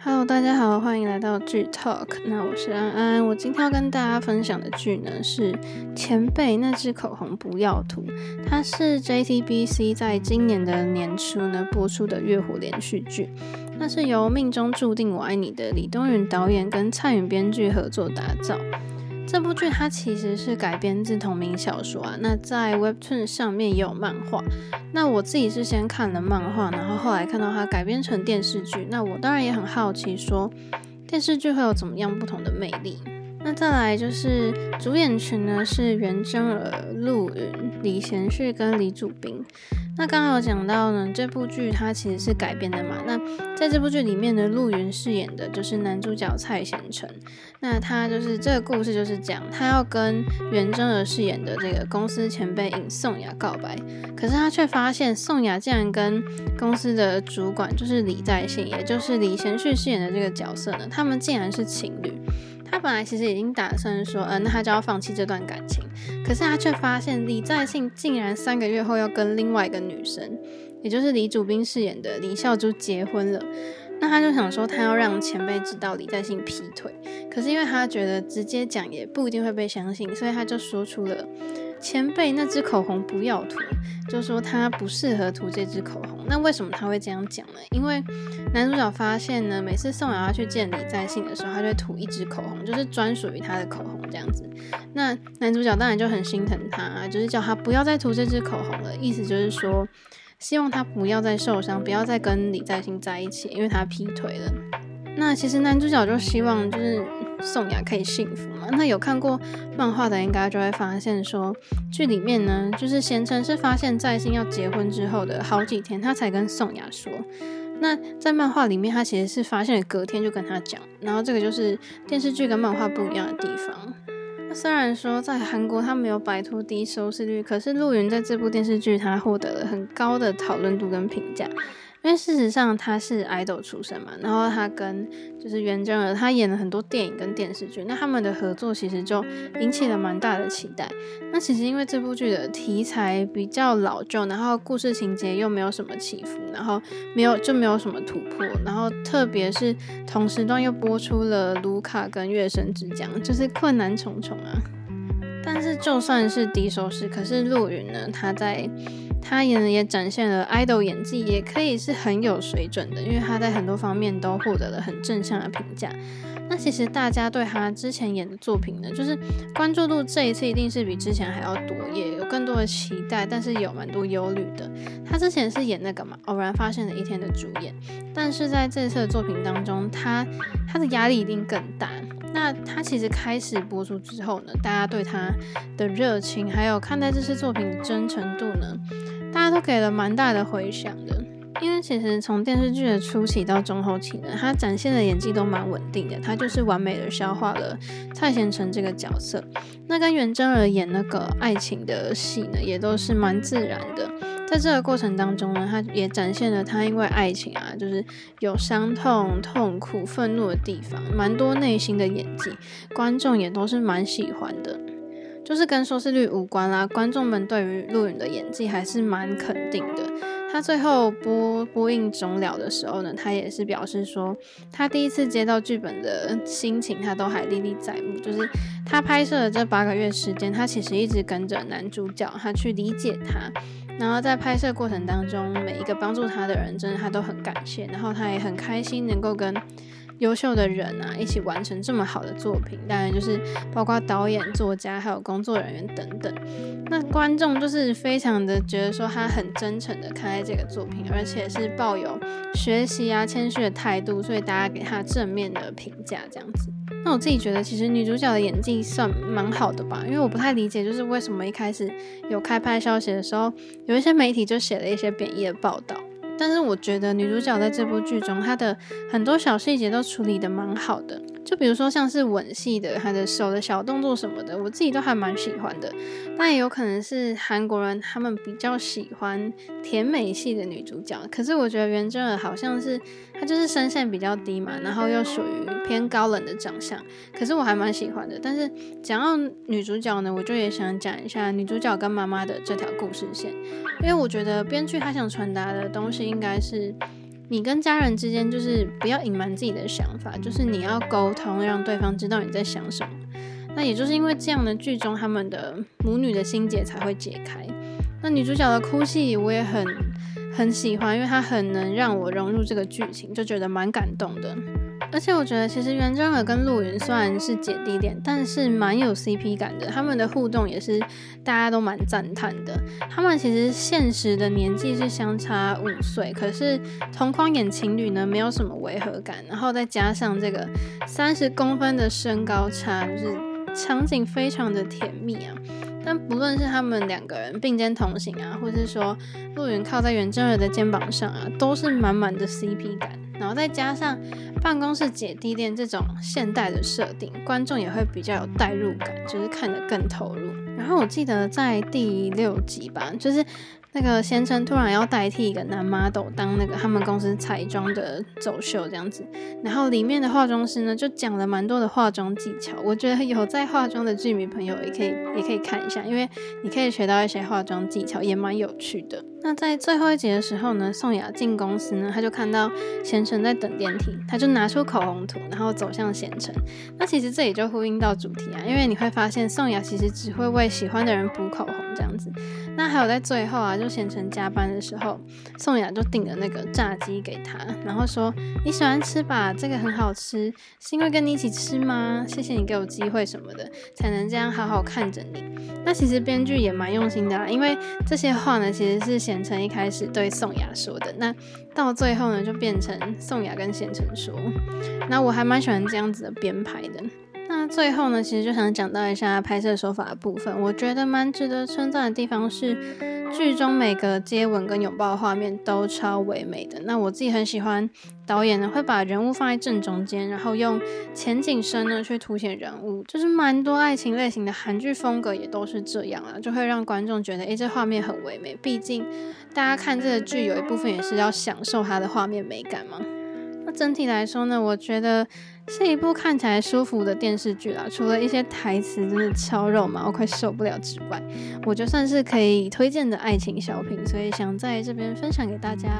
Hello，大家好，欢迎来到剧 Talk。那我是安安，我今天要跟大家分享的剧呢是《前辈那支口红不要涂》，它是 JTBC 在今年的年初呢播出的月火连续剧。那是由《命中注定我爱你》的李东云导演跟蔡允编剧合作打造。这部剧它其实是改编自同名小说啊，那在 Webtoon 上面也有漫画。那我自己是先看了漫画，然后后来看到它改编成电视剧，那我当然也很好奇，说电视剧会有怎么样不同的魅力。那再来就是主演群呢，是袁真儿、陆云、李贤旭跟李祖彬。那刚刚有讲到呢，这部剧它其实是改编的嘛。那在这部剧里面呢，陆云饰演的就是男主角蔡贤成。那他就是这个故事就是讲他要跟袁真儿饰演的这个公司前辈尹颂雅告白，可是他却发现颂雅竟然跟公司的主管就是李在信，也就是李贤旭饰演的这个角色呢，他们竟然是情侣。他本来其实已经打算说，嗯、呃，那他就要放弃这段感情。可是他却发现李在信竟然三个月后要跟另外一个女生，也就是李主宾饰演的李孝珠结婚了。那他就想说，他要让前辈知道李在信劈腿。可是因为他觉得直接讲也不一定会被相信，所以他就说出了。前辈那支口红不要涂，就说他不适合涂这支口红。那为什么他会这样讲呢？因为男主角发现呢，每次宋雅要去见李在信的时候，他就会涂一支口红，就是专属于他的口红这样子。那男主角当然就很心疼他，就是叫他不要再涂这支口红了，意思就是说，希望他不要再受伤，不要再跟李在信在一起，因为他劈腿了。那其实男主角就希望就是。宋雅可以幸福吗？那有看过漫画的应该就会发现说，剧里面呢，就是贤成是发现在信要结婚之后的好几天，他才跟宋雅说。那在漫画里面，他其实是发现了隔天就跟他讲。然后这个就是电视剧跟漫画不一样的地方。那虽然说在韩国他没有摆脱低收视率，可是陆云在这部电视剧他获得了很高的讨论度跟评价。因为事实上他是 idol 出身嘛，然后他跟就是袁真儿，他演了很多电影跟电视剧，那他们的合作其实就引起了蛮大的期待。那其实因为这部剧的题材比较老旧，然后故事情节又没有什么起伏，然后没有就没有什么突破，然后特别是同时段又播出了卢卡跟月升之江，就是困难重重啊。但是就算是低收视，可是陆云呢，他在。他演的也展现了 idol 演技，也可以是很有水准的，因为他在很多方面都获得了很正向的评价。那其实大家对他之前演的作品呢，就是关注度这一次一定是比之前还要多，也有更多的期待，但是有蛮多忧虑的。他之前是演那个嘛，偶然发现的一天的主演，但是在这次的作品当中，他他的压力一定更大。那他其实开始播出之后呢，大家对他的热情，还有看待这次作品的真诚度呢，大家都给了蛮大的回响的。因为其实从电视剧的初期到中后期呢，他展现的演技都蛮稳定的，他就是完美的消化了蔡贤成这个角色。那跟袁真儿演那个爱情的戏呢，也都是蛮自然的。在这个过程当中呢，他也展现了他因为爱情啊，就是有伤痛、痛苦、愤怒的地方，蛮多内心的演技，观众也都是蛮喜欢的。就是跟收视率无关啦，观众们对于陆云的演技还是蛮肯定的。他最后播播映终了的时候呢，他也是表示说，他第一次接到剧本的心情，他都还历历在目。就是他拍摄的这八个月时间，他其实一直跟着男主角，他去理解他。然后在拍摄过程当中，每一个帮助他的人，真的他都很感谢。然后他也很开心能够跟优秀的人啊一起完成这么好的作品。当然就是包括导演、作家还有工作人员等等。那观众就是非常的觉得说他很真诚的看待这个作品，而且是抱有学习啊谦虚的态度，所以大家给他正面的评价这样子。那我自己觉得，其实女主角的演技算蛮好的吧，因为我不太理解，就是为什么一开始有开拍消息的时候，有一些媒体就写了一些贬义的报道。但是我觉得女主角在这部剧中，她的很多小细节都处理得蛮好的。就比如说像是吻戏的，她的手的小动作什么的，我自己都还蛮喜欢的。但也有可能是韩国人他们比较喜欢甜美系的女主角，可是我觉得袁真儿好像是她就是声线比较低嘛，然后又属于偏高冷的长相，可是我还蛮喜欢的。但是讲到女主角呢，我就也想讲一下女主角跟妈妈的这条故事线，因为我觉得编剧他想传达的东西应该是。你跟家人之间就是不要隐瞒自己的想法，就是你要沟通，让对方知道你在想什么。那也就是因为这样的剧中，他们的母女的心结才会解开。那女主角的哭戏我也很很喜欢，因为她很能让我融入这个剧情，就觉得蛮感动的。而且我觉得，其实袁真儿跟陆云虽然是姐弟恋，但是蛮有 CP 感的。他们的互动也是大家都蛮赞叹的。他们其实现实的年纪是相差五岁，可是同框演情侣呢，没有什么违和感。然后再加上这个三十公分的身高差，就是场景非常的甜蜜啊。但不论是他们两个人并肩同行啊，或是说陆云靠在袁真儿的肩膀上啊，都是满满的 CP 感。然后再加上办公室姐弟恋这种现代的设定，观众也会比较有代入感，就是看得更投入。然后我记得在第六集吧，就是。那个贤成突然要代替一个男 model 当那个他们公司彩妆的走秀这样子，然后里面的化妆师呢就讲了蛮多的化妆技巧，我觉得有在化妆的剧迷朋友也可以也可以看一下，因为你可以学到一些化妆技巧，也蛮有趣的。那在最后一集的时候呢，宋雅进公司呢，他就看到贤成在等电梯，他就拿出口红涂，然后走向贤成。那其实这里就呼应到主题啊，因为你会发现宋雅其实只会为喜欢的人补口红这样子。那还有在最后啊，就贤成加班的时候，宋雅就订了那个炸鸡给他，然后说你喜欢吃吧，这个很好吃，是因为跟你一起吃吗？谢谢你给我机会什么的，才能这样好好看着你。那其实编剧也蛮用心的啦，因为这些话呢，其实是贤成一开始对宋雅说的，那到最后呢，就变成宋雅跟贤成说。那我还蛮喜欢这样子的编排的。那最后呢，其实就想讲到一下拍摄手法的部分。我觉得蛮值得称赞的地方是，剧中每个接吻跟拥抱画面都超唯美的。那我自己很喜欢导演呢会把人物放在正中间，然后用前景深呢去凸显人物，就是蛮多爱情类型的韩剧风格也都是这样啊，就会让观众觉得诶，这画面很唯美。毕竟大家看这个剧有一部分也是要享受它的画面美感嘛。那整体来说呢，我觉得。是一部看起来舒服的电视剧啦，除了一些台词真的超肉麻，我快受不了之外，我就算是可以推荐的爱情小品，所以想在这边分享给大家。